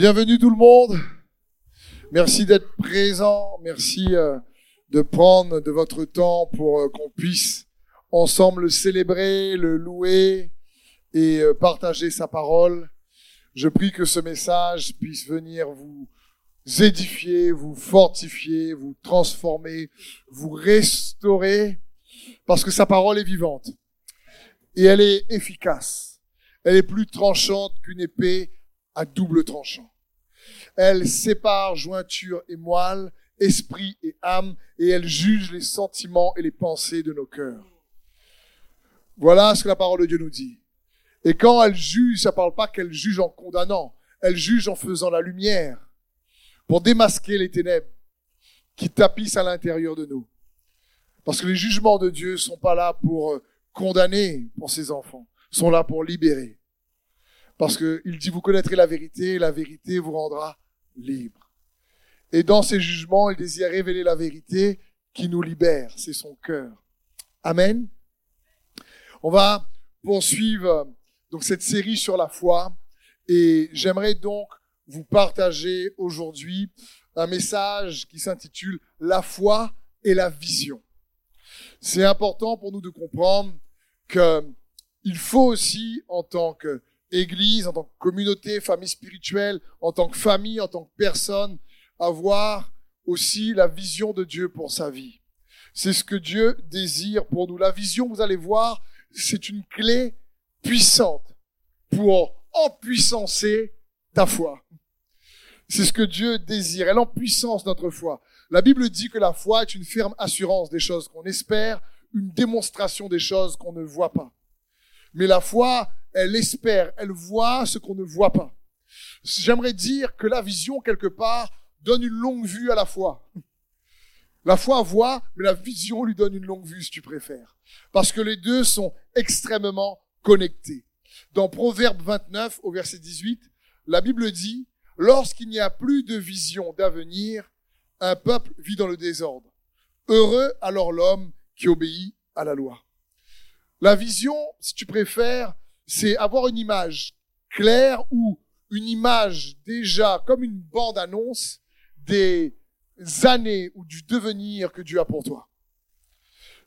Bienvenue tout le monde. Merci d'être présent. Merci euh, de prendre de votre temps pour euh, qu'on puisse ensemble le célébrer, le louer et euh, partager sa parole. Je prie que ce message puisse venir vous édifier, vous fortifier, vous transformer, vous restaurer, parce que sa parole est vivante et elle est efficace. Elle est plus tranchante qu'une épée à double tranchant. Elle sépare jointure et moelle, esprit et âme, et elle juge les sentiments et les pensées de nos cœurs. Voilà ce que la parole de Dieu nous dit. Et quand elle juge, ça parle pas qu'elle juge en condamnant, elle juge en faisant la lumière pour démasquer les ténèbres qui tapissent à l'intérieur de nous. Parce que les jugements de Dieu sont pas là pour euh, condamner pour ses enfants, sont là pour libérer. Parce qu'il dit, vous connaîtrez la vérité, et la vérité vous rendra libre. Et dans ses jugements, il désire révéler la vérité qui nous libère. C'est son cœur. Amen. On va poursuivre donc cette série sur la foi. Et j'aimerais donc vous partager aujourd'hui un message qui s'intitule La foi et la vision. C'est important pour nous de comprendre que il faut aussi, en tant que Église, en tant que communauté, famille spirituelle, en tant que famille, en tant que personne, avoir aussi la vision de Dieu pour sa vie. C'est ce que Dieu désire pour nous. La vision, vous allez voir, c'est une clé puissante pour empuissancer ta foi. C'est ce que Dieu désire. Elle empuissance notre foi. La Bible dit que la foi est une ferme assurance des choses qu'on espère, une démonstration des choses qu'on ne voit pas. Mais la foi, elle espère, elle voit ce qu'on ne voit pas. J'aimerais dire que la vision, quelque part, donne une longue vue à la foi. La foi voit, mais la vision lui donne une longue vue, si tu préfères. Parce que les deux sont extrêmement connectés. Dans Proverbe 29, au verset 18, la Bible dit, lorsqu'il n'y a plus de vision d'avenir, un peuple vit dans le désordre. Heureux alors l'homme qui obéit à la loi. La vision, si tu préfères, c'est avoir une image claire ou une image déjà comme une bande-annonce des années ou du devenir que Dieu a pour toi.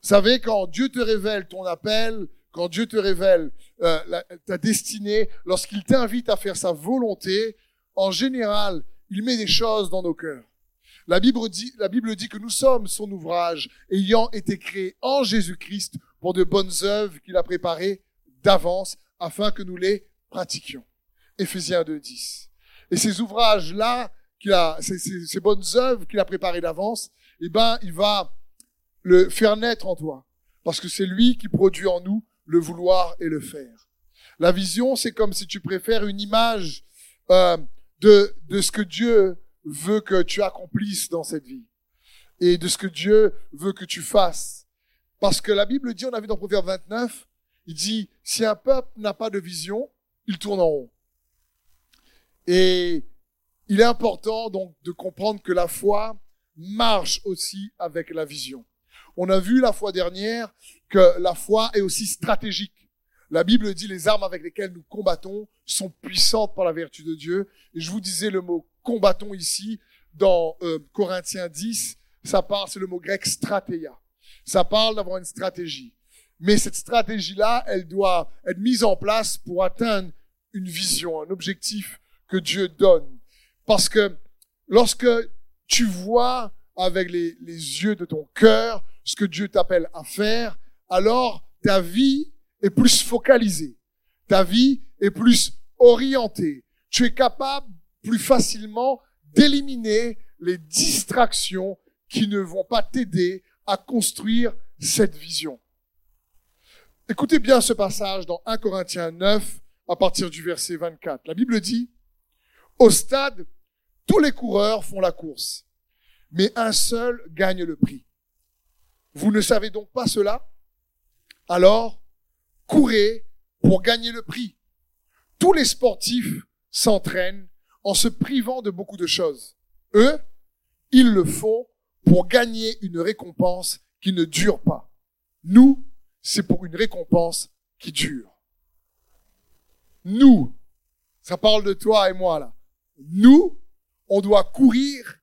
Vous savez, quand Dieu te révèle ton appel, quand Dieu te révèle euh, ta destinée, lorsqu'il t'invite à faire sa volonté, en général, il met des choses dans nos cœurs. La Bible dit, la Bible dit que nous sommes son ouvrage, ayant été créés en Jésus-Christ pour de bonnes œuvres qu'il a préparées d'avance afin que nous les pratiquions. Éphésiens 2.10. Et ces ouvrages-là, a, ces, ces, bonnes œuvres qu'il a préparées d'avance, eh ben, il va le faire naître en toi. Parce que c'est lui qui produit en nous le vouloir et le faire. La vision, c'est comme si tu préfères une image euh, de, de ce que Dieu veut que tu accomplisses dans cette vie et de ce que Dieu veut que tu fasses. Parce que la Bible dit, on a vu dans Proverbe 29, il dit, si un peuple n'a pas de vision, il tourne en rond. Et il est important donc de comprendre que la foi marche aussi avec la vision. On a vu la fois dernière que la foi est aussi stratégique. La Bible dit les armes avec lesquelles nous combattons sont puissantes par la vertu de Dieu. Et je vous disais le mot combattons ici dans euh, Corinthiens 10, ça parle, c'est le mot grec stratéia. Ça parle d'avoir une stratégie. Mais cette stratégie-là, elle doit être mise en place pour atteindre une vision, un objectif que Dieu donne. Parce que lorsque tu vois avec les, yeux de ton cœur ce que Dieu t'appelle à faire, alors ta vie est plus focalisée. Ta vie est plus orientée. Tu es capable plus facilement d'éliminer les distractions qui ne vont pas t'aider à construire cette vision. Écoutez bien ce passage dans 1 Corinthiens 9 à partir du verset 24. La Bible dit, au stade, tous les coureurs font la course, mais un seul gagne le prix. Vous ne savez donc pas cela? Alors, courez pour gagner le prix. Tous les sportifs s'entraînent en se privant de beaucoup de choses. Eux, ils le font pour gagner une récompense qui ne dure pas. Nous, c'est pour une récompense qui dure. Nous, ça parle de toi et moi là. nous, on doit courir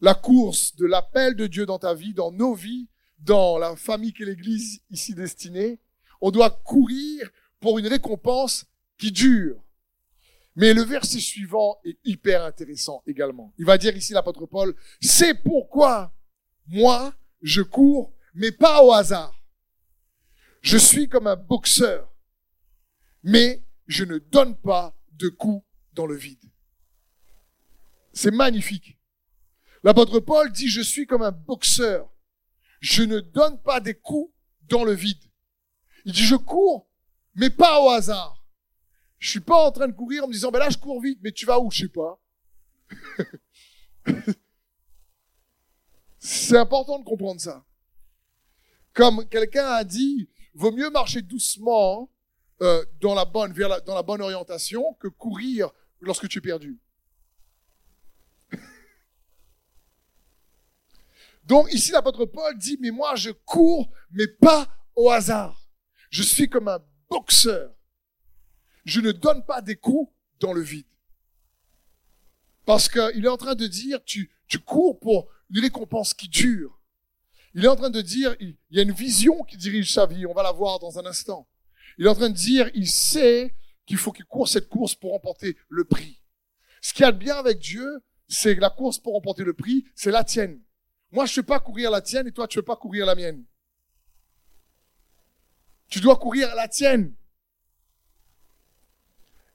la course de l'appel de Dieu dans ta vie, dans nos vies, dans la famille qu'est l'Église ici destinée. On doit courir pour une récompense qui dure. Mais le verset suivant est hyper intéressant également. Il va dire ici l'apôtre Paul, c'est pourquoi moi, je cours, mais pas au hasard. Je suis comme un boxeur, mais je ne donne pas de coups dans le vide. C'est magnifique. L'apôtre Paul dit, je suis comme un boxeur. Je ne donne pas des coups dans le vide. Il dit, je cours, mais pas au hasard. Je suis pas en train de courir en me disant, ben là, je cours vite, mais tu vas où? Je sais pas. C'est important de comprendre ça. Comme quelqu'un a dit, vaut mieux marcher doucement euh, dans la bonne dans la bonne orientation que courir lorsque tu es perdu. Donc ici l'apôtre Paul dit mais moi je cours mais pas au hasard. Je suis comme un boxeur. Je ne donne pas des coups dans le vide. Parce qu'il est en train de dire tu tu cours pour une récompense qui dure. Il est en train de dire il y a une vision qui dirige sa vie, on va la voir dans un instant. Il est en train de dire, il sait qu'il faut qu'il court cette course pour remporter le prix. Ce qui a de bien avec Dieu, c'est la course pour remporter le prix, c'est la tienne. Moi, je ne veux pas courir la tienne et toi, tu ne veux pas courir la mienne. Tu dois courir la tienne.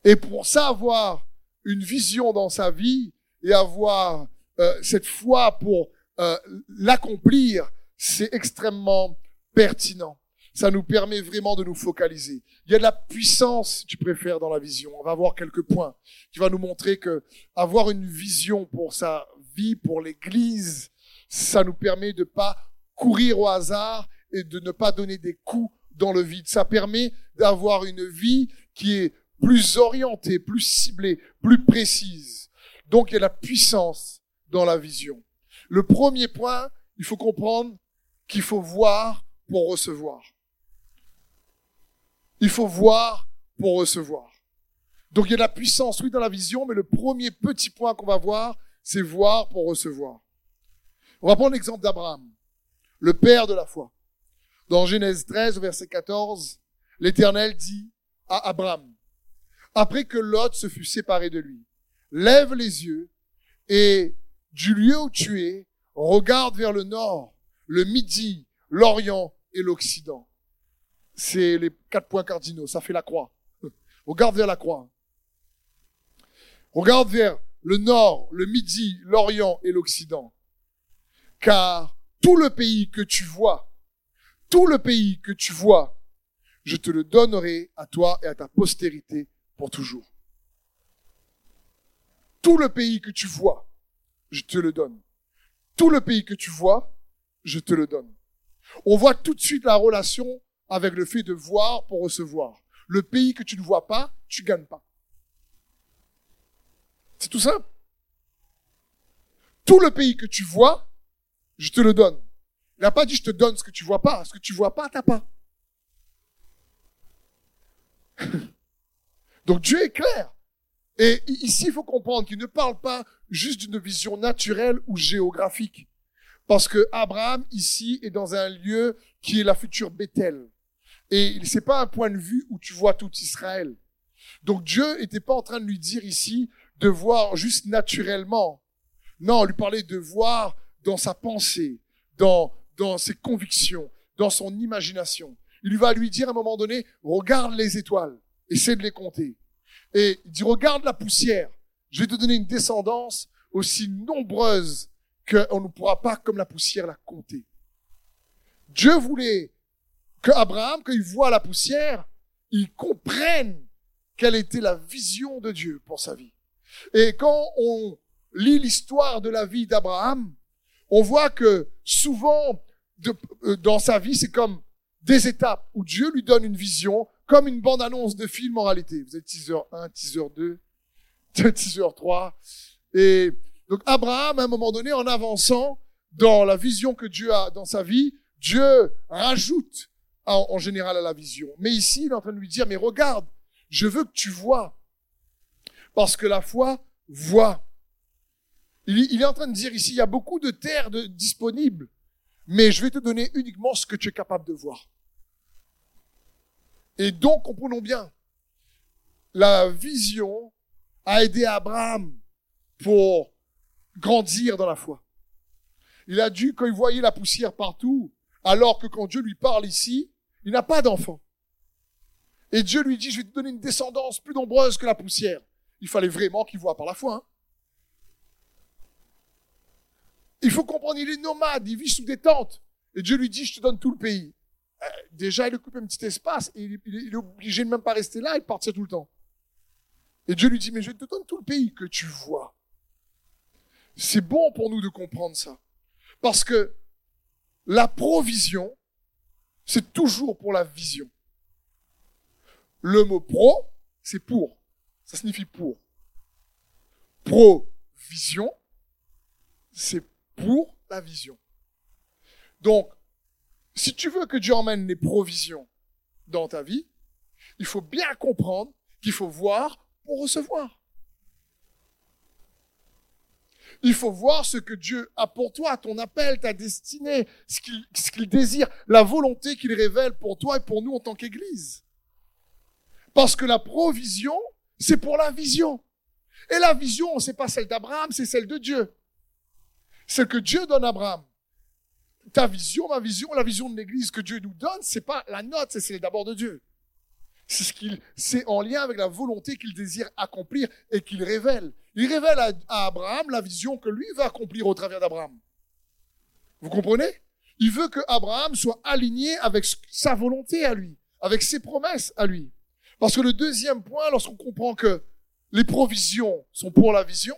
Et pour ça, avoir une vision dans sa vie et avoir euh, cette foi pour euh, l'accomplir, c'est extrêmement pertinent ça nous permet vraiment de nous focaliser. Il y a de la puissance, tu préfères, dans la vision. On va voir quelques points qui va nous montrer que avoir une vision pour sa vie, pour l'Église, ça nous permet de pas courir au hasard et de ne pas donner des coups dans le vide. Ça permet d'avoir une vie qui est plus orientée, plus ciblée, plus précise. Donc il y a la puissance dans la vision. Le premier point, il faut comprendre qu'il faut voir pour recevoir. Il faut voir pour recevoir. Donc il y a la puissance, oui, dans la vision, mais le premier petit point qu'on va voir, c'est voir pour recevoir. On va prendre l'exemple d'Abraham, le père de la foi. Dans Genèse 13, verset 14, l'Éternel dit à Abraham, après que Lot se fut séparé de lui, lève les yeux et du lieu où tu es, regarde vers le nord, le midi, l'orient et l'occident c'est les quatre points cardinaux, ça fait la croix. Regarde vers la croix. Regarde vers le nord, le midi, l'orient et l'occident. Car tout le pays que tu vois, tout le pays que tu vois, je te le donnerai à toi et à ta postérité pour toujours. Tout le pays que tu vois, je te le donne. Tout le pays que tu vois, je te le donne. On voit tout de suite la relation avec le fait de voir pour recevoir. Le pays que tu ne vois pas, tu gagnes pas. C'est tout simple. Tout le pays que tu vois, je te le donne. Il n'a pas dit je te donne ce que tu vois pas. Ce que tu vois pas, t'as pas. Donc Dieu est clair. Et ici, il faut comprendre qu'il ne parle pas juste d'une vision naturelle ou géographique. Parce que Abraham, ici, est dans un lieu qui est la future Bethel. Et c'est pas un point de vue où tu vois tout Israël. Donc Dieu n'était pas en train de lui dire ici de voir juste naturellement. Non, lui parlait de voir dans sa pensée, dans, dans ses convictions, dans son imagination. Il va lui dire à un moment donné, regarde les étoiles, essaie de les compter. Et il dit, regarde la poussière, je vais te donner une descendance aussi nombreuse qu'on ne pourra pas, comme la poussière, la compter. Dieu voulait que Abraham, quand il voit la poussière, il comprenne quelle était la vision de Dieu pour sa vie. Et quand on lit l'histoire de la vie d'Abraham, on voit que souvent euh, dans sa vie, c'est comme des étapes où Dieu lui donne une vision, comme une bande-annonce de film en réalité. Vous êtes teaser 1, teaser 2, teaser 3. Et donc Abraham, à un moment donné, en avançant dans la vision que Dieu a dans sa vie, Dieu rajoute en, général à la vision. Mais ici, il est en train de lui dire, mais regarde, je veux que tu vois. Parce que la foi voit. Il, est en train de dire ici, il y a beaucoup de terres disponibles, mais je vais te donner uniquement ce que tu es capable de voir. Et donc, comprenons bien, la vision a aidé Abraham pour grandir dans la foi. Il a dû, quand il voyait la poussière partout, alors que quand Dieu lui parle ici, il n'a pas d'enfant. Et Dieu lui dit, je vais te donner une descendance plus nombreuse que la poussière. Il fallait vraiment qu'il voit par la foi. Hein. Il faut comprendre, il est nomade, il vit sous des tentes. Et Dieu lui dit, je te donne tout le pays. Euh, déjà, il occupe un petit espace et il, est obligé de même pas rester là et de tout le temps. Et Dieu lui dit, mais je te donne tout le pays que tu vois. C'est bon pour nous de comprendre ça. Parce que la provision, c'est toujours pour la vision. Le mot pro, c'est pour. Ça signifie pour. Provision, c'est pour la vision. Donc, si tu veux que Dieu emmène les provisions dans ta vie, il faut bien comprendre qu'il faut voir pour recevoir. Il faut voir ce que Dieu a pour toi, ton appel, ta destinée, ce qu'il désire, la volonté qu'il révèle pour toi et pour nous en tant qu'Église. Parce que la provision, c'est pour la vision. Et la vision, c'est pas celle d'Abraham, c'est celle de Dieu. Celle que Dieu donne à Abraham. Ta vision, ma vision, la vision de l'Église que Dieu nous donne, c'est pas la note, c'est d'abord de Dieu. C'est ce qu'il, c'est en lien avec la volonté qu'il désire accomplir et qu'il révèle. Il révèle à, Abraham la vision que lui va accomplir au travers d'Abraham. Vous comprenez? Il veut que Abraham soit aligné avec sa volonté à lui, avec ses promesses à lui. Parce que le deuxième point, lorsqu'on comprend que les provisions sont pour la vision,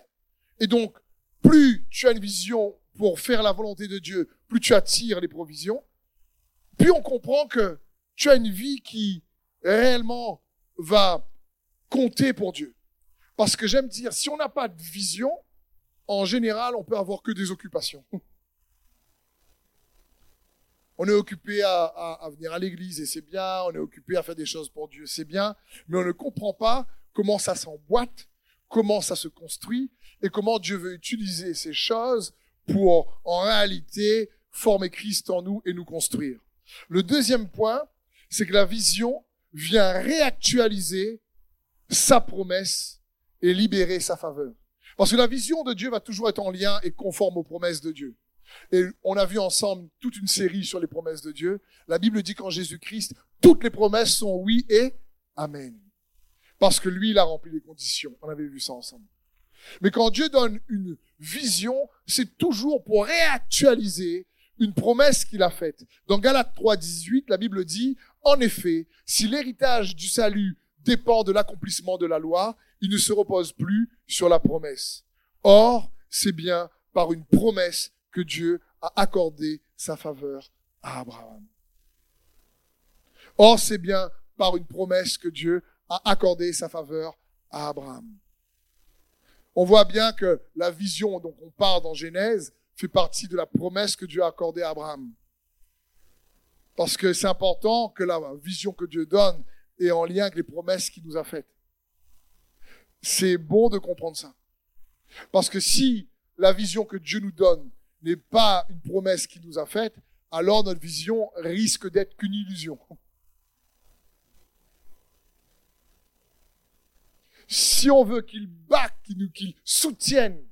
et donc plus tu as une vision pour faire la volonté de Dieu, plus tu attires les provisions, puis on comprend que tu as une vie qui réellement va compter pour Dieu. Parce que j'aime dire, si on n'a pas de vision, en général, on peut avoir que des occupations. On est occupé à, venir à l'église et c'est bien, on est occupé à faire des choses pour Dieu, c'est bien, mais on ne comprend pas comment ça s'emboîte, comment ça se construit et comment Dieu veut utiliser ces choses pour, en réalité, former Christ en nous et nous construire. Le deuxième point, c'est que la vision vient réactualiser sa promesse et libérer sa faveur. Parce que la vision de Dieu va toujours être en lien et conforme aux promesses de Dieu. Et on a vu ensemble toute une série sur les promesses de Dieu. La Bible dit qu'en Jésus-Christ, toutes les promesses sont oui et amen. Parce que lui, il a rempli les conditions. On avait vu ça ensemble. Mais quand Dieu donne une vision, c'est toujours pour réactualiser une promesse qu'il a faite. Dans Galates 3, 18, la Bible dit, en effet, si l'héritage du salut dépend de l'accomplissement de la loi, il ne se repose plus sur la promesse. Or, c'est bien par une promesse que Dieu a accordé sa faveur à Abraham. Or, c'est bien par une promesse que Dieu a accordé sa faveur à Abraham. On voit bien que la vision dont on parle dans Genèse fait partie de la promesse que Dieu a accordée à Abraham. Parce que c'est important que la vision que Dieu donne est en lien avec les promesses qu'il nous a faites. C'est bon de comprendre ça. Parce que si la vision que Dieu nous donne n'est pas une promesse qu'il nous a faite, alors notre vision risque d'être qu'une illusion. Si on veut qu'il back, qu'il nous, qu'il soutienne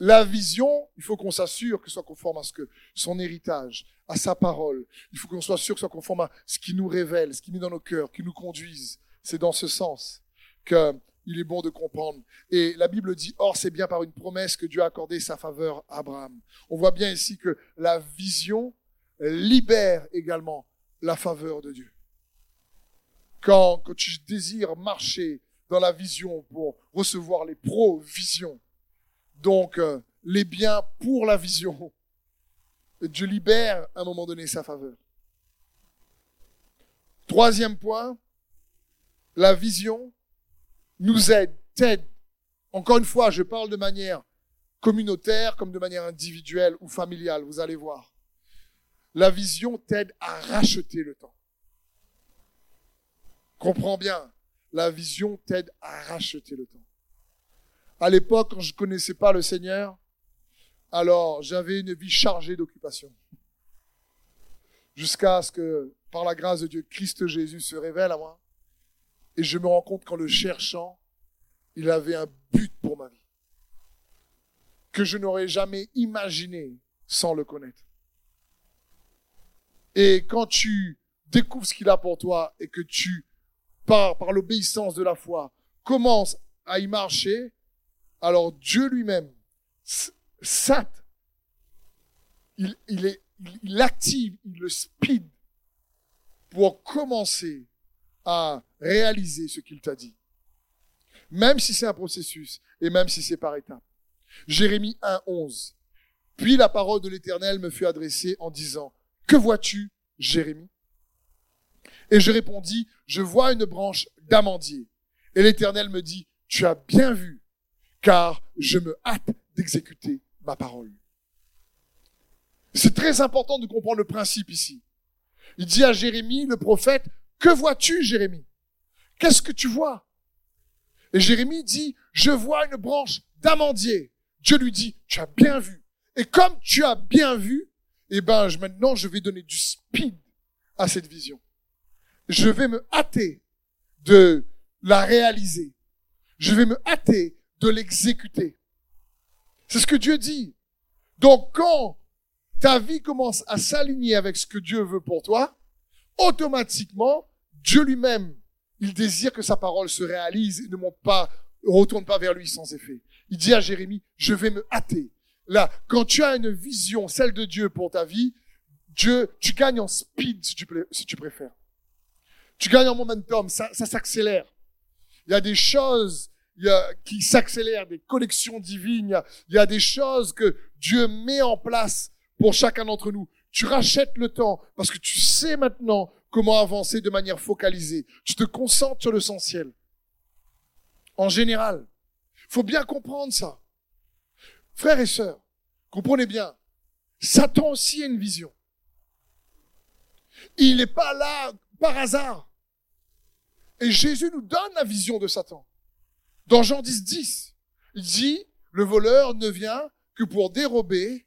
la vision, il faut qu'on s'assure que soit conforme à ce que son héritage, à sa parole. Il faut qu'on soit sûr que soit conforme à ce qui nous révèle, ce qui met dans nos cœurs, qui nous conduise. C'est dans ce sens qu'il est bon de comprendre. Et la Bible dit, or c'est bien par une promesse que Dieu a accordé sa faveur à Abraham. On voit bien ici que la vision libère également la faveur de Dieu. Quand, quand tu désires marcher dans la vision pour recevoir les provisions, donc euh, les biens pour la vision. Dieu libère à un moment donné sa faveur. Troisième point, la vision nous aide, t'aide. Encore une fois, je parle de manière communautaire comme de manière individuelle ou familiale, vous allez voir. La vision t'aide à racheter le temps. Comprends bien, la vision t'aide à racheter le temps. À l'époque, quand je connaissais pas le Seigneur, alors j'avais une vie chargée d'occupations. Jusqu'à ce que, par la grâce de Dieu, Christ Jésus se révèle à moi. Et je me rends compte qu'en le cherchant, il avait un but pour ma vie. Que je n'aurais jamais imaginé sans le connaître. Et quand tu découvres ce qu'il a pour toi et que tu, par, l'obéissance de la foi, commences à y marcher, alors Dieu lui-même, sat, il, il active, il le speed pour commencer à réaliser ce qu'il t'a dit. Même si c'est un processus et même si c'est par étapes. Jérémie 1, 11. Puis la parole de l'Éternel me fut adressée en disant, Que vois-tu, Jérémie? Et je répondis, Je vois une branche d'amandier. Et l'Éternel me dit, Tu as bien vu, car je me hâte d'exécuter ma parole. C'est très important de comprendre le principe ici. Il dit à Jérémie, le prophète, que vois-tu, Jérémie? Qu'est-ce que tu vois? Et Jérémie dit, je vois une branche d'amandier. Dieu lui dit, tu as bien vu. Et comme tu as bien vu, eh ben, maintenant, je vais donner du speed à cette vision. Je vais me hâter de la réaliser. Je vais me hâter de l'exécuter. C'est ce que Dieu dit. Donc quand ta vie commence à s'aligner avec ce que Dieu veut pour toi, automatiquement, Dieu lui-même, il désire que sa parole se réalise et ne monte pas, retourne pas vers lui sans effet. Il dit à Jérémie, je vais me hâter. Là, quand tu as une vision, celle de Dieu pour ta vie, Dieu, tu gagnes en speed si tu, si tu préfères. Tu gagnes en momentum, ça, ça s'accélère. Il y a des choses il y a, qui s'accélèrent, des connexions divines, il y, a, des choses que Dieu met en place pour chacun d'entre nous. Tu rachètes le temps parce que tu sais maintenant comment avancer de manière focalisée. Tu te concentres sur l'essentiel. En général. Faut bien comprendre ça. Frères et sœurs, comprenez bien. Satan aussi a une vision. Il n'est pas là par hasard. Et Jésus nous donne la vision de Satan. Dans Jean 10, 10, il dit, le voleur ne vient que pour dérober,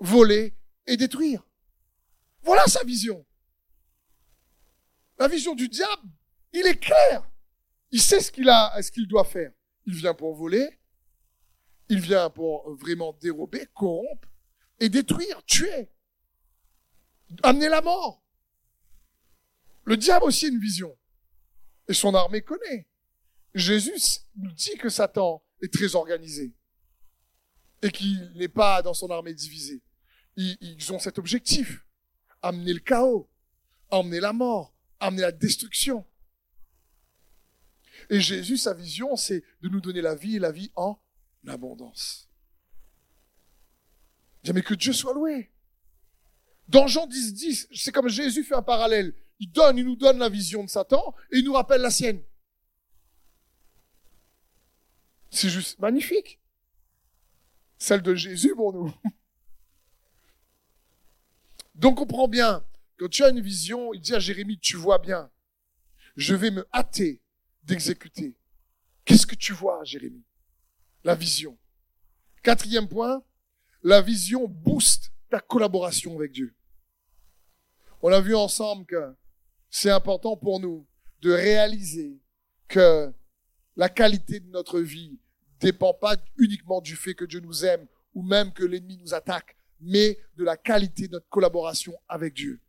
voler et détruire. Voilà sa vision. La vision du diable, il est clair. Il sait ce qu'il a, ce qu'il doit faire. Il vient pour voler, il vient pour vraiment dérober, corrompre et détruire, tuer, amener la mort. Le diable aussi a une vision. Et son armée connaît. Jésus nous dit que Satan est très organisé et qu'il n'est pas dans son armée divisée ils, ont cet objectif. Amener le chaos, amener la mort, amener la destruction. Et Jésus, sa vision, c'est de nous donner la vie et la vie en abondance. Mais que Dieu soit loué. Dans Jean 10, 10, c'est comme Jésus fait un parallèle. Il donne, il nous donne la vision de Satan et il nous rappelle la sienne. C'est juste magnifique. Celle de Jésus pour nous. Donc on comprend bien, quand tu as une vision, il dit à Jérémie, tu vois bien, je vais me hâter d'exécuter. Qu'est-ce que tu vois, Jérémie? La vision. Quatrième point, la vision booste ta collaboration avec Dieu. On a vu ensemble que c'est important pour nous de réaliser que la qualité de notre vie dépend pas uniquement du fait que Dieu nous aime ou même que l'ennemi nous attaque, mais de la qualité de notre collaboration avec Dieu,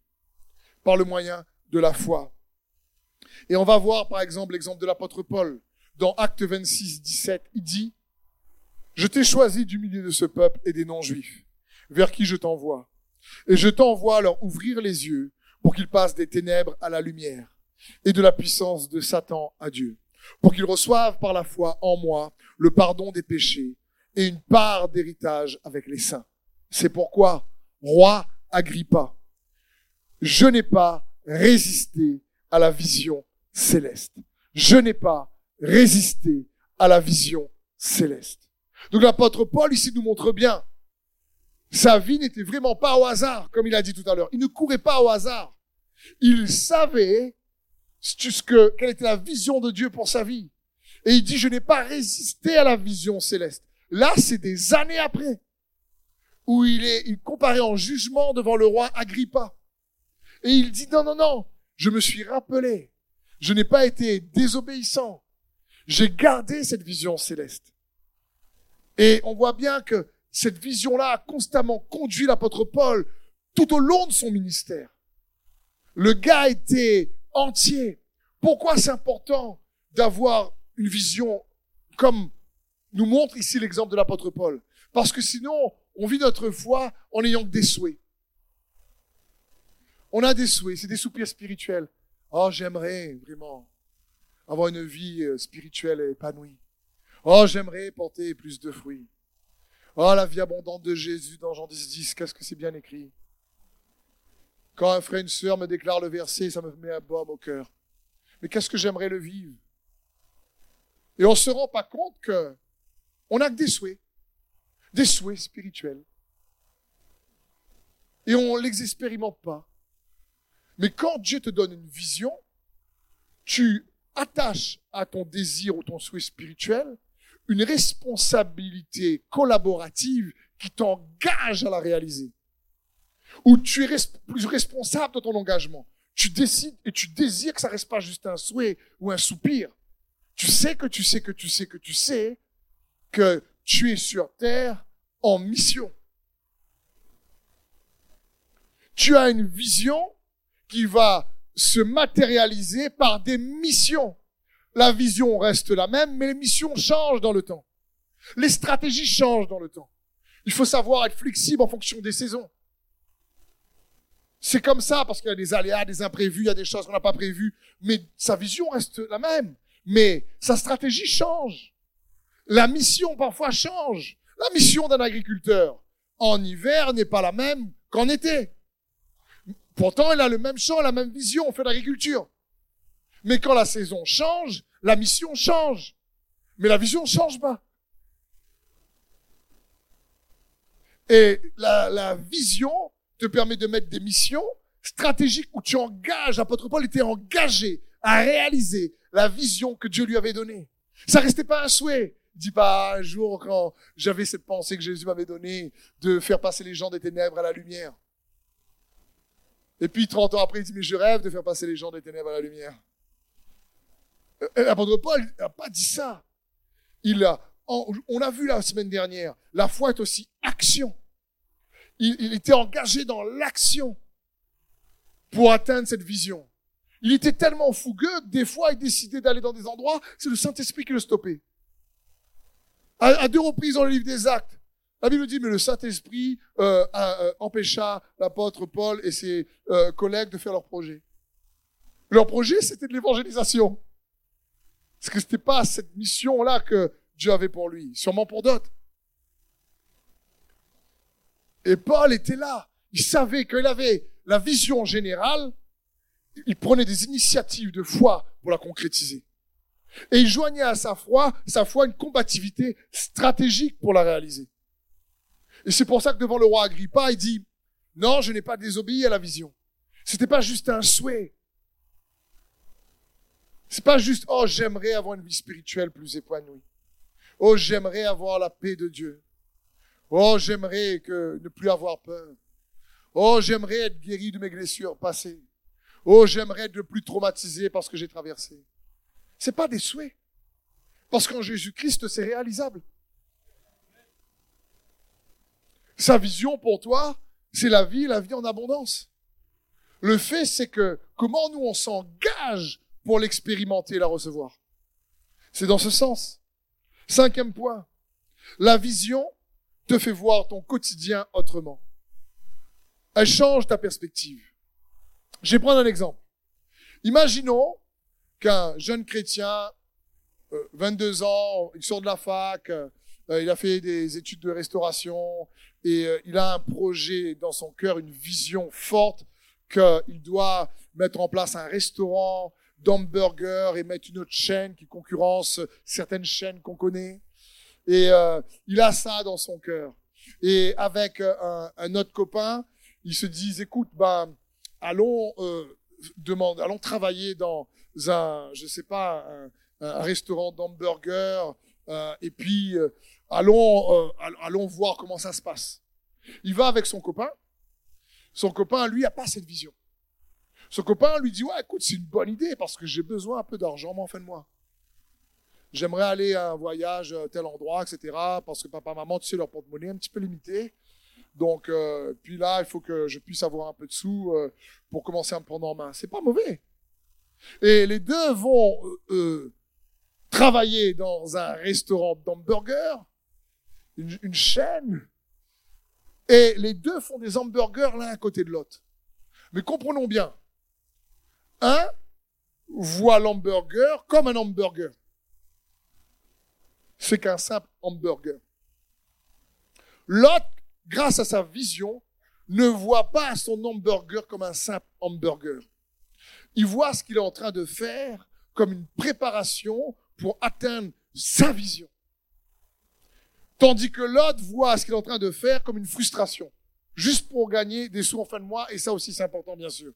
par le moyen de la foi. Et on va voir par exemple l'exemple de l'apôtre Paul. Dans Acte 26, 17, il dit, Je t'ai choisi du milieu de ce peuple et des non-juifs, vers qui je t'envoie. Et je t'envoie leur ouvrir les yeux pour qu'ils passent des ténèbres à la lumière et de la puissance de Satan à Dieu, pour qu'ils reçoivent par la foi en moi le pardon des péchés et une part d'héritage avec les saints. C'est pourquoi, roi Agrippa, je n'ai pas résisté à la vision céleste. Je n'ai pas résisté à la vision céleste. Donc l'apôtre Paul ici nous montre bien, sa vie n'était vraiment pas au hasard, comme il a dit tout à l'heure. Il ne courait pas au hasard. Il savait ce que, quelle était la vision de Dieu pour sa vie. Et il dit, je n'ai pas résisté à la vision céleste. Là, c'est des années après, où il est il comparé en jugement devant le roi Agrippa. Et il dit, non, non, non, je me suis rappelé, je n'ai pas été désobéissant, j'ai gardé cette vision céleste. Et on voit bien que cette vision-là a constamment conduit l'apôtre Paul tout au long de son ministère. Le gars était entier. Pourquoi c'est important d'avoir une vision comme nous montre ici l'exemple de l'apôtre Paul? Parce que sinon, on vit notre foi en ayant des souhaits. On a des souhaits, c'est des soupirs spirituels. Oh, j'aimerais vraiment avoir une vie euh, spirituelle épanouie. Oh, j'aimerais porter plus de fruits. Oh, la vie abondante de Jésus dans Jean 10, 10, qu'est-ce que c'est bien écrit. Quand un frère et une sœur me déclarent le verset, ça me met un baume au cœur. Mais qu'est-ce que j'aimerais le vivre? Et on ne se rend pas compte que on n'a que des souhaits, des souhaits spirituels. Et on ne les expérimente pas. Mais quand Dieu te donne une vision, tu attaches à ton désir ou ton souhait spirituel une responsabilité collaborative qui t'engage à la réaliser. Ou tu es plus responsable de ton engagement. Tu décides et tu désires que ça reste pas juste un souhait ou un soupir. Tu sais que tu sais que tu sais que tu sais que tu es sur terre en mission. Tu as une vision qui va se matérialiser par des missions. La vision reste la même, mais les missions changent dans le temps. Les stratégies changent dans le temps. Il faut savoir être flexible en fonction des saisons. C'est comme ça parce qu'il y a des aléas, des imprévus, il y a des choses qu'on n'a pas prévues, mais sa vision reste la même. Mais sa stratégie change. La mission parfois change. La mission d'un agriculteur en hiver n'est pas la même qu'en été. Pourtant, il a le même champ, la même vision, on fait l'agriculture. Mais quand la saison change, la mission change. Mais la vision ne change pas. Et la, vision te permet de mettre des missions stratégiques où tu engages, l'apôtre Paul était engagé à réaliser la vision que Dieu lui avait donnée. Ça restait pas un souhait. Il dit pas un jour quand j'avais cette pensée que Jésus m'avait donnée de faire passer les gens des ténèbres à la lumière. Et puis 30 ans après, il dit, mais je rêve de faire passer les gens des ténèbres à la lumière. Euh, l'apôtre Paul n'a pas dit ça. Il a, on l'a vu la semaine dernière, la foi est aussi action. Il, était engagé dans l'action pour atteindre cette vision. Il était tellement fougueux des fois il décidait d'aller dans des endroits, c'est le Saint-Esprit qui le stoppait. À, deux reprises dans le livre des Actes, la Bible dit, mais le Saint-Esprit euh, euh, empêcha l'apôtre Paul et ses euh, collègues de faire leur projet. Leur projet, c'était de l'évangélisation. Parce que c'était pas cette mission-là que Dieu avait pour lui, sûrement pour d'autres. Et Paul était là. Il savait qu'il avait la vision générale. Il prenait des initiatives de foi pour la concrétiser. Et il joignait à sa foi, sa foi une combativité stratégique pour la réaliser. Et c'est pour ça que devant le roi Agrippa, il dit, non, je n'ai pas désobéi à la vision. C'était pas juste un souhait. C'est pas juste, oh, j'aimerais avoir une vie spirituelle plus épanouie. Oh, j'aimerais avoir la paix de Dieu. Oh, j'aimerais que ne plus avoir peur. Oh, j'aimerais être guéri de mes blessures passées. Oh, j'aimerais être le plus traumatisé parce que j'ai traversé. C'est pas des souhaits. Parce qu'en Jésus-Christ, c'est réalisable. Sa vision pour toi, c'est la vie, la vie en abondance. Le fait, c'est que comment nous on s'engage pour l'expérimenter et la recevoir. C'est dans ce sens. Cinquième point. La vision te fait voir ton quotidien autrement. Elle change ta perspective. Je vais prendre un exemple. Imaginons qu'un jeune chrétien, 22 euh, ans, il sort de la fac, euh, il a fait des études de restauration, et euh, il a un projet dans son cœur, une vision forte qu'il doit mettre en place un restaurant d'hamburgers et mettre une autre chaîne qui concurrence certaines chaînes qu'on connaît. Et euh, il a ça dans son cœur. Et avec euh, un, un, autre copain, ils se disent, écoute, ben, allons euh, demander, allons travailler dans un, je sais pas, un, un restaurant d'hamburgers, euh, et puis euh, allons, euh, allons voir comment ça se passe. Il va avec son copain. Son copain, lui, a pas cette vision. Son copain lui dit, ouais, écoute, c'est une bonne idée parce que j'ai besoin un peu d'argent en fin de mois. J'aimerais aller à un voyage à tel endroit, etc. Parce que papa, maman, tu sais, leur porte-monnaie est un petit peu limité. Donc, euh, puis là, il faut que je puisse avoir un peu de sous euh, pour commencer à me prendre en main. C'est pas mauvais. Et les deux vont euh, euh travailler dans un restaurant d'hamburgers, une, une chaîne, et les deux font des hamburgers l'un à côté de l'autre. Mais comprenons bien, un voit l'hamburger comme un hamburger. C'est qu'un simple hamburger. L'autre, grâce à sa vision, ne voit pas son hamburger comme un simple hamburger. Il voit ce qu'il est en train de faire comme une préparation pour atteindre sa vision. Tandis que l'autre voit ce qu'il est en train de faire comme une frustration, juste pour gagner des sous en fin de mois, et ça aussi c'est important bien sûr.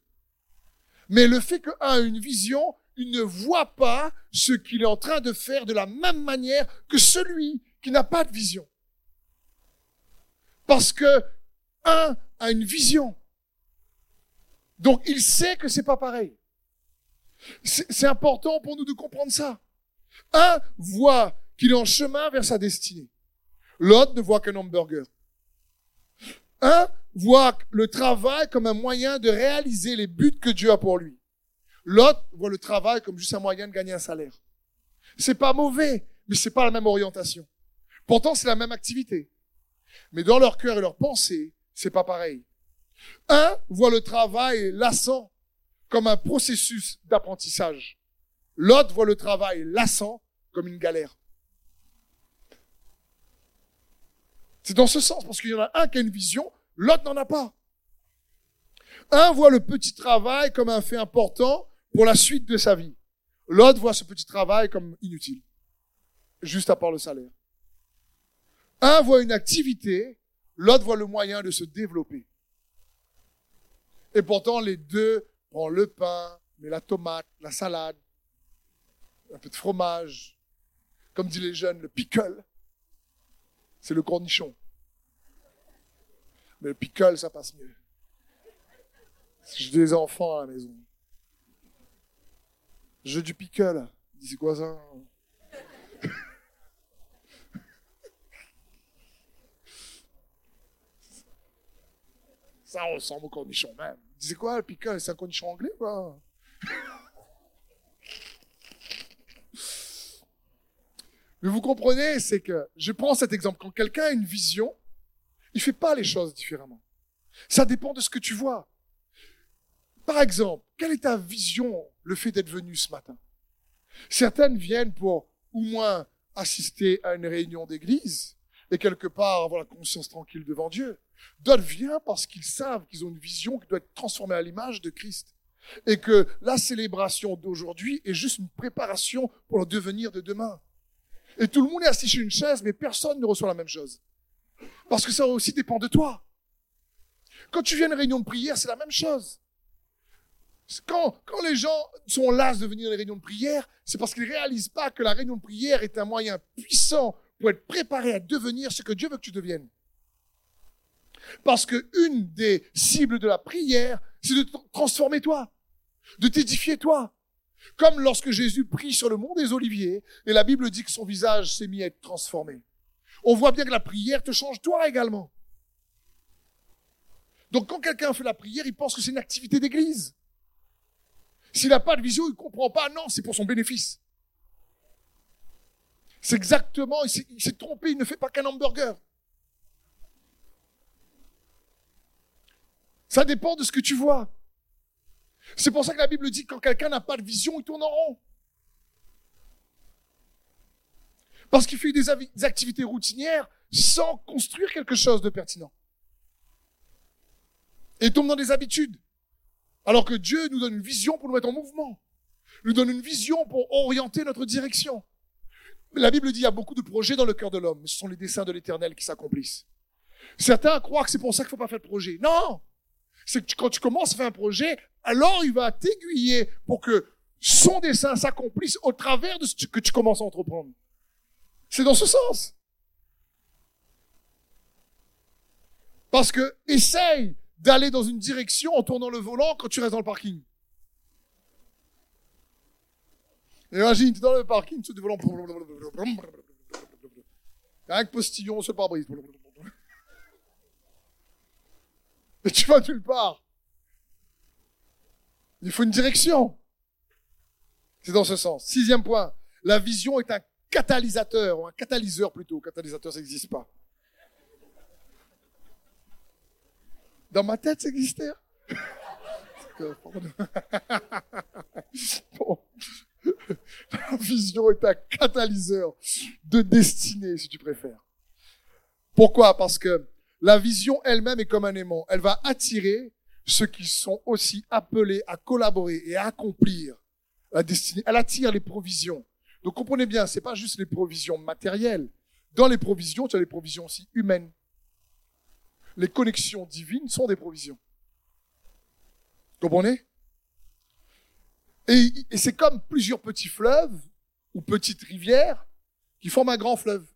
Mais le fait qu'un a une vision, il ne voit pas ce qu'il est en train de faire de la même manière que celui qui n'a pas de vision. Parce que un a une vision. Donc il sait que c'est pas pareil. C'est important pour nous de comprendre ça. Un voit qu'il est en chemin vers sa destinée. L'autre ne voit qu'un hamburger. Un voit le travail comme un moyen de réaliser les buts que Dieu a pour lui. L'autre voit le travail comme juste un moyen de gagner un salaire. C'est pas mauvais, mais c'est pas la même orientation. Pourtant, c'est la même activité. Mais dans leur cœur et leur pensée, c'est pas pareil. Un voit le travail lassant comme un processus d'apprentissage. L'autre voit le travail lassant comme une galère. C'est dans ce sens, parce qu'il y en a un qui a une vision, l'autre n'en a pas. Un voit le petit travail comme un fait important pour la suite de sa vie. L'autre voit ce petit travail comme inutile, juste à part le salaire. Un voit une activité, l'autre voit le moyen de se développer. Et pourtant, les deux prennent le pain, mais la tomate, la salade, un peu de fromage, comme disent les jeunes, le pickle c'est le cornichon. Mais le pickle, ça passe mieux. J'ai des enfants à la maison. Jeu du pickle. Dis c'est quoi ça? Ça ressemble au cornichon même. C'est quoi le pickle C'est un cornichon anglais quoi Mais vous comprenez, c'est que je prends cet exemple. Quand quelqu'un a une vision, il fait pas les choses différemment. Ça dépend de ce que tu vois. Par exemple, quelle est ta vision, le fait d'être venu ce matin? Certaines viennent pour au moins assister à une réunion d'église et quelque part avoir la conscience tranquille devant Dieu. D'autres viennent parce qu'ils savent qu'ils ont une vision qui doit être transformée à l'image de Christ et que la célébration d'aujourd'hui est juste une préparation pour le devenir de demain. Et tout le monde est assis sur une chaise, mais personne ne reçoit la même chose. Parce que ça aussi dépend de toi. Quand tu viens à une réunion de prière, c'est la même chose. Quand, quand les gens sont las de venir à une réunion de prière, c'est parce qu'ils ne réalisent pas que la réunion de prière est un moyen puissant pour être préparé à devenir ce que Dieu veut que tu deviennes. Parce que une des cibles de la prière, c'est de transformer toi, de t'édifier toi, comme lorsque Jésus prie sur le mont des Oliviers, et la Bible dit que son visage s'est mis à être transformé. On voit bien que la prière te change toi également. Donc quand quelqu'un fait la prière, il pense que c'est une activité d'église. S'il n'a pas de vision, il ne comprend pas. Non, c'est pour son bénéfice. C'est exactement, il s'est trompé, il ne fait pas qu'un hamburger. Ça dépend de ce que tu vois. C'est pour ça que la Bible dit que quand quelqu'un n'a pas de vision, il tourne en rond. Parce qu'il fait des activités routinières sans construire quelque chose de pertinent. Et tombe dans des habitudes. Alors que Dieu nous donne une vision pour nous mettre en mouvement. Il nous donne une vision pour orienter notre direction. La Bible dit qu'il y a beaucoup de projets dans le cœur de l'homme, ce sont les desseins de l'éternel qui s'accomplissent. Certains croient que c'est pour ça qu'il ne faut pas faire de projet. Non! C'est que quand tu commences à faire un projet, alors il va t'aiguiller pour que son dessein s'accomplisse au travers de ce que tu commences à entreprendre. C'est dans ce sens. Parce que essaye d'aller dans une direction en tournant le volant quand tu restes dans le parking. Imagine, tu es dans le parking, tu es volant. Avec postillon sur le pare-brise. Et tu vas nulle part. Il faut une direction. C'est dans ce sens. Sixième point. La vision est un catalyseur, ou un catalyseur plutôt. Catalyseur, ça n'existe pas. Dans ma tête, ça existait. bon. La vision est un catalyseur de destinée, si tu préfères. Pourquoi? Parce que la vision elle-même est comme un aimant. Elle va attirer ceux qui sont aussi appelés à collaborer et à accomplir la destinée. Elle attire les provisions. Donc comprenez bien, c'est pas juste les provisions matérielles. Dans les provisions, tu as les provisions aussi humaines. Les connexions divines sont des provisions. Comprenez? Et, et c'est comme plusieurs petits fleuves ou petites rivières qui forment un grand fleuve.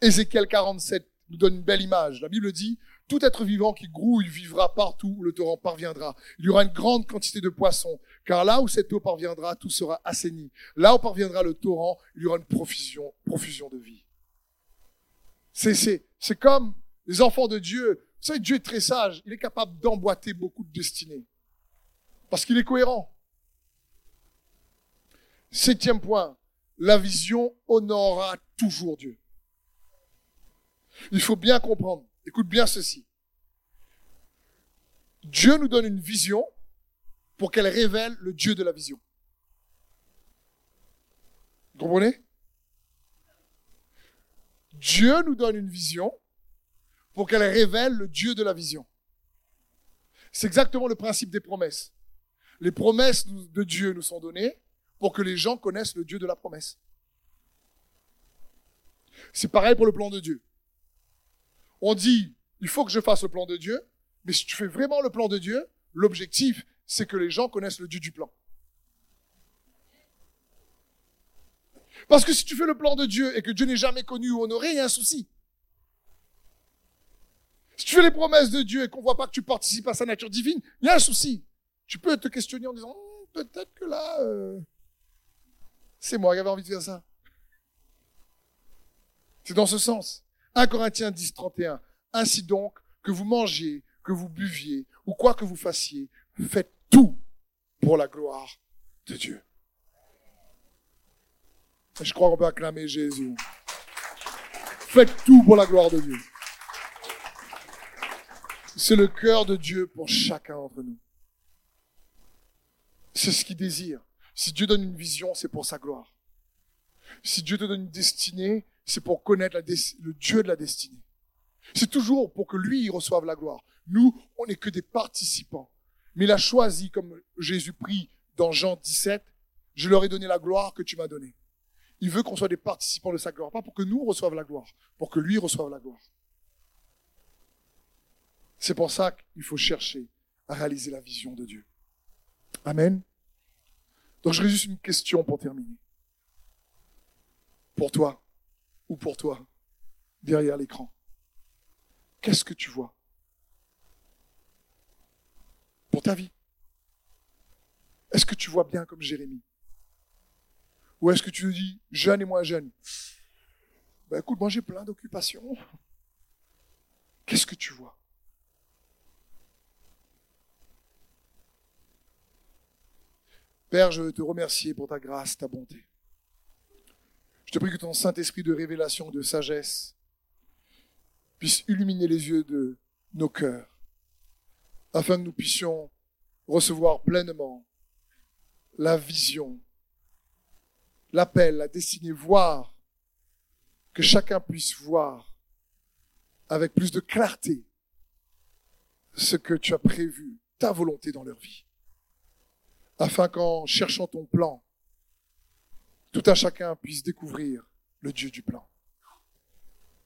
Ézéchiel 47 nous donne une belle image. La Bible dit, tout être vivant qui grouille vivra partout où le torrent parviendra. Il y aura une grande quantité de poissons, car là où cette eau parviendra, tout sera assaini. Là où parviendra le torrent, il y aura une profusion, profusion de vie. C'est, c'est, c'est comme les enfants de Dieu. Vous savez, Dieu est très sage. Il est capable d'emboîter beaucoup de destinées. Parce qu'il est cohérent. Septième point. La vision honorera toujours Dieu. Il faut bien comprendre. Écoute bien ceci. Dieu nous donne une vision pour qu'elle révèle le Dieu de la vision. Vous comprenez? Dieu nous donne une vision pour qu'elle révèle le Dieu de la vision. C'est exactement le principe des promesses. Les promesses de Dieu nous sont données pour que les gens connaissent le Dieu de la promesse. C'est pareil pour le plan de Dieu on dit, il faut que je fasse le plan de Dieu, mais si tu fais vraiment le plan de Dieu, l'objectif, c'est que les gens connaissent le Dieu du plan. Parce que si tu fais le plan de Dieu et que Dieu n'est jamais connu ou honoré, il y a un souci. Si tu fais les promesses de Dieu et qu'on voit pas que tu participes à sa nature divine, il y a un souci. Tu peux te questionner en disant, hmm, peut-être que là, euh, c'est moi qui avais envie de faire ça. C'est dans ce sens. 1 Corinthiens 10, 31. Ainsi donc, que vous mangiez, que vous buviez, ou quoi que vous fassiez, faites tout pour la gloire de Dieu. je crois qu'on peut acclamer Jésus. Faites tout pour la gloire de Dieu. C'est le cœur de Dieu pour chacun d'entre nous. C'est ce qu'il désire. Si Dieu donne une vision, c'est pour sa gloire. Si Dieu te donne une destinée, c'est pour connaître le Dieu de la destinée. C'est toujours pour que lui, reçoive la gloire. Nous, on n'est que des participants. Mais il a choisi, comme Jésus prie dans Jean 17, je leur ai donné la gloire que tu m'as donnée. Il veut qu'on soit des participants de sa gloire, pas pour que nous reçoivions la gloire, pour que lui reçoive la gloire. C'est pour ça qu'il faut chercher à réaliser la vision de Dieu. Amen. Donc je juste une question pour terminer. Pour toi, ou pour toi, derrière l'écran. Qu'est-ce que tu vois? Pour ta vie. Est-ce que tu vois bien comme Jérémie? Ou est-ce que tu te dis, jeune et moins jeune Ben écoute, moi j'ai plein d'occupations. Qu'est-ce que tu vois? Père, je veux te remercier pour ta grâce, ta bonté. Je prie que ton Saint-Esprit de révélation, de sagesse, puisse illuminer les yeux de nos cœurs, afin que nous puissions recevoir pleinement la vision, l'appel, la destinée, voir, que chacun puisse voir avec plus de clarté ce que tu as prévu, ta volonté dans leur vie, afin qu'en cherchant ton plan, tout un chacun puisse découvrir le Dieu du plan.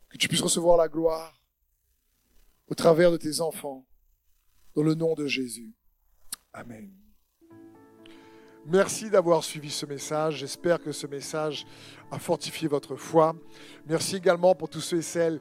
Que tu puisses recevoir la gloire au travers de tes enfants, dans le nom de Jésus. Amen. Merci d'avoir suivi ce message. J'espère que ce message a fortifié votre foi. Merci également pour tous ceux et celles